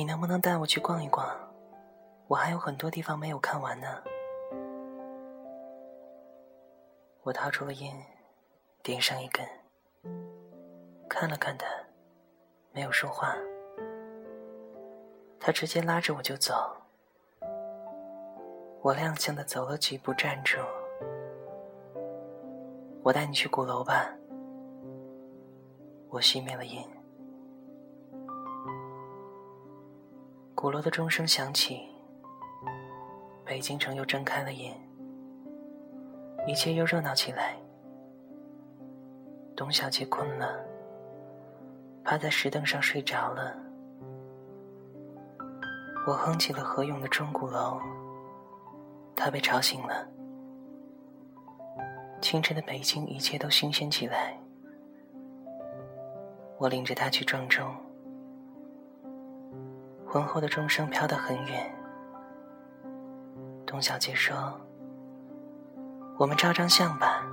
你能不能带我去逛一逛？我还有很多地方没有看完呢。我掏出了烟，点上一根，看了看他，没有说话。他直接拉着我就走。我踉跄的走了几步，站住。我带你去鼓楼吧。我熄灭了烟。鼓楼的钟声响起，北京城又睁开了眼，一切又热闹起来。董小姐困了，趴在石凳上睡着了。我哼起了何勇的《钟鼓楼》，她被吵醒了。清晨的北京，一切都新鲜起来。我领着她去撞钟。婚后的钟声飘得很远。董小姐说：“我们照张相吧。”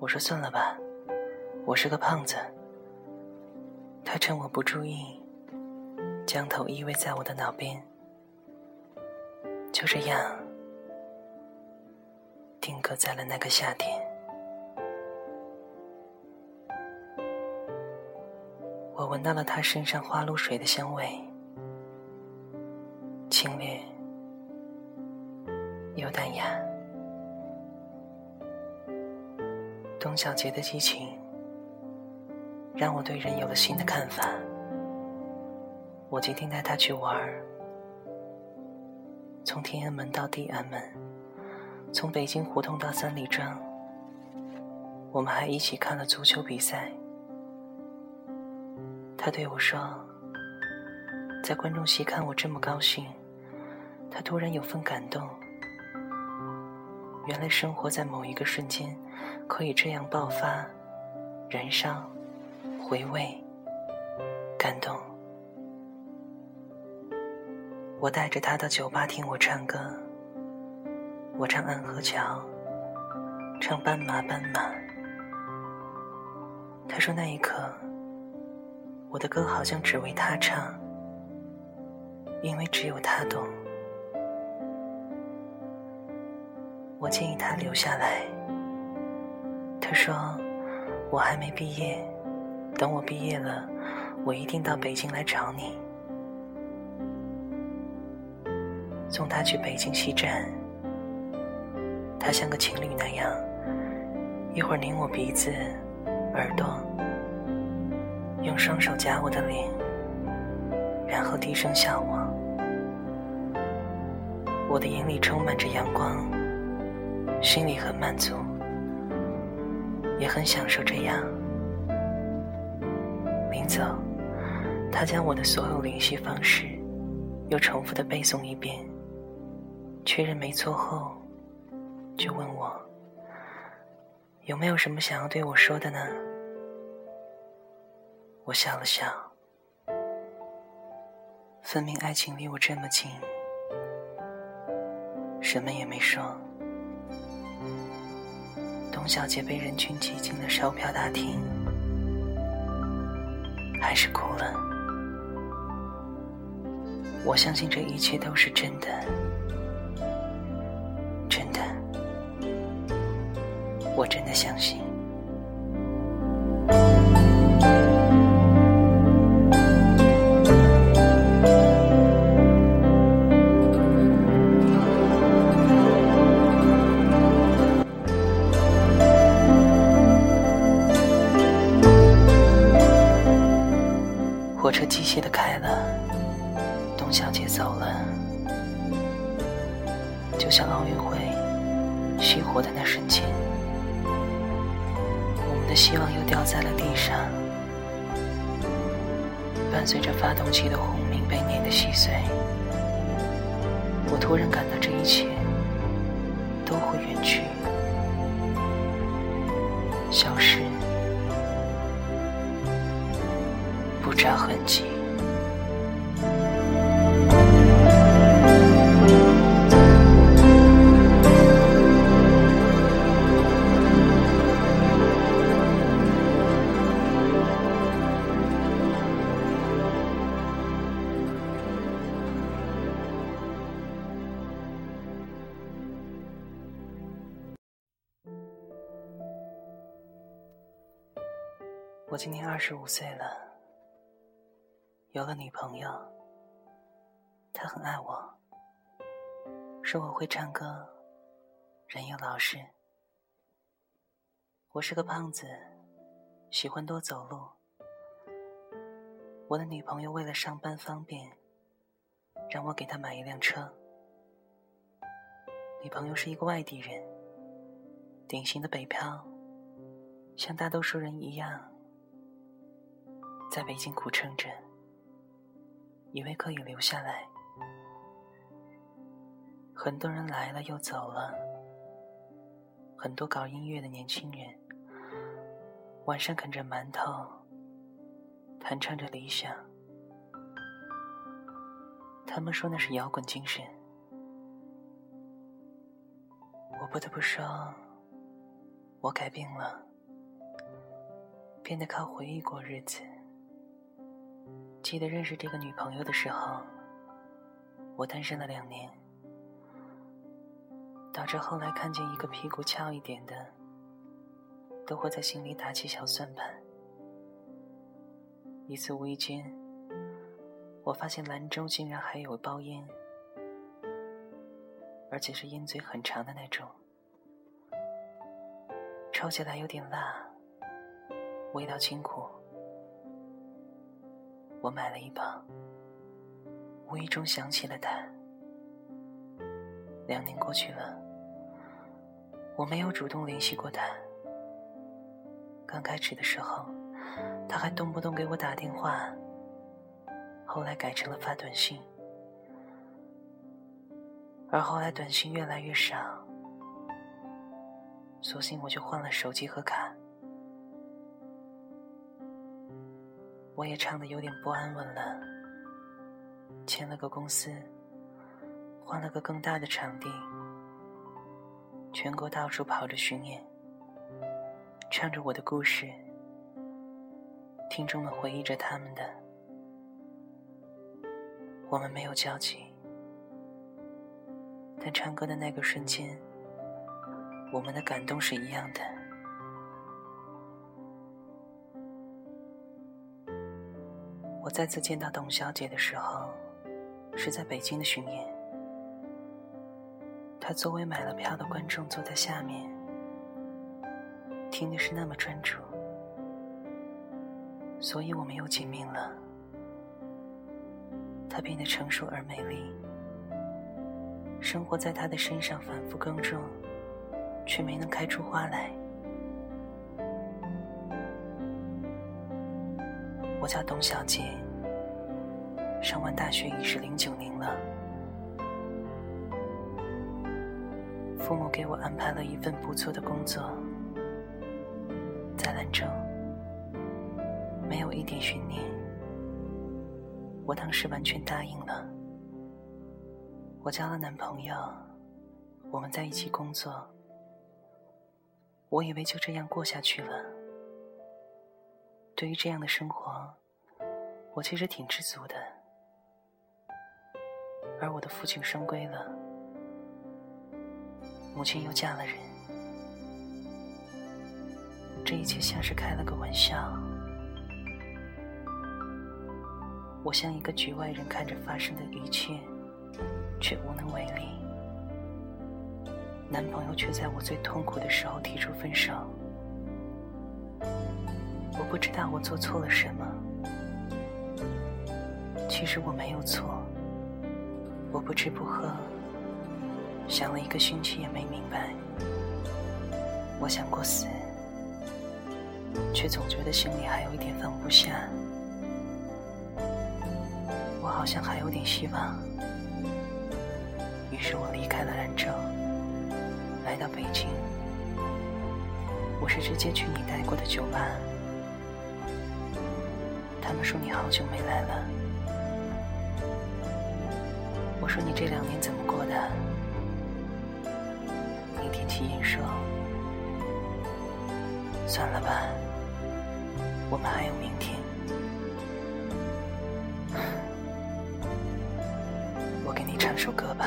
我说：“算了吧，我是个胖子。”她趁我不注意，将头依偎在我的脑边。就这样，定格在了那个夏天。我闻到了他身上花露水的香味，清冽又淡雅。董小杰的激情让我对人有了新的看法。我决定带他去玩儿，从天安门到地安门，从北京胡同到三里庄。我们还一起看了足球比赛。他对我说：“在观众席看我这么高兴，他突然有份感动。原来生活在某一个瞬间，可以这样爆发、燃烧、回味、感动。”我带着他到酒吧听我唱歌，我唱《安河桥》，唱《斑马斑马》。他说那一刻。我的歌好像只为他唱，因为只有他懂。我建议他留下来。他说：“我还没毕业，等我毕业了，我一定到北京来找你，送他去北京西站。他像个情侣那样，一会儿拧我鼻子、耳朵。”用双手夹我的脸，然后低声笑我。我的眼里充满着阳光，心里很满足，也很享受这样。临走，他将我的所有联系方式又重复的背诵一遍，确认没错后，就问我有没有什么想要对我说的呢？我笑了笑，分明爱情离我这么近，什么也没说。董小姐被人群挤进了售票大厅，还是哭了。我相信这一切都是真的，真的，我真的相信。车机械的开了，董小姐走了，就像奥运会熄火的那瞬间，我们的希望又掉在了地上。伴随着发动机的轰鸣被碾得稀碎，我突然感到这一切都会远去、消失、这痕迹我今年二十五岁了。有了女朋友，她很爱我，说我会唱歌，人又老实。我是个胖子，喜欢多走路。我的女朋友为了上班方便，让我给她买一辆车。女朋友是一个外地人，典型的北漂，像大多数人一样。在北京苦撑着，以为可以留下来。很多人来了又走了，很多搞音乐的年轻人，晚上啃着馒头，弹唱着理想。他们说那是摇滚精神，我不得不说，我改变了，变得靠回忆过日子。记得认识这个女朋友的时候，我单身了两年，导致后来看见一个屁股翘一点的，都会在心里打起小算盘。一次无意间，我发现兰州竟然还有包烟，而且是烟嘴很长的那种，抽起来有点辣，味道清苦。我买了一包，无意中想起了他。两年过去了，我没有主动联系过他。刚开始的时候，他还动不动给我打电话，后来改成了发短信，而后来短信越来越少，索性我就换了手机和卡。我也唱的有点不安稳了，签了个公司，换了个更大的场地，全国到处跑着巡演，唱着我的故事，听众们回忆着他们的，我们没有交集，但唱歌的那个瞬间，我们的感动是一样的。我再次见到董小姐的时候，是在北京的巡演。她作为买了票的观众坐在下面，听的是那么专注，所以我们又见面了。她变得成熟而美丽，生活在她的身上反复耕种，却没能开出花来。我叫董小姐，上完大学已是零九年了。父母给我安排了一份不错的工作，在兰州，没有一点悬念。我当时完全答应了。我交了男朋友，我们在一起工作，我以为就这样过下去了。对于这样的生活，我其实挺知足的。而我的父亲升归了，母亲又嫁了人，这一切像是开了个玩笑。我像一个局外人看着发生的一切，却无能为力。男朋友却在我最痛苦的时候提出分手。我不知道我做错了什么，其实我没有错。我不吃不喝，想了一个星期也没明白。我想过死，却总觉得心里还有一点放不下。我好像还有点希望，于是我离开了兰州，来到北京。我是直接去你待过的酒吧。他们说你好久没来了，说你这两年怎么过的？你点起烟说：“算了吧，我们还有明天。”我给你唱首歌吧。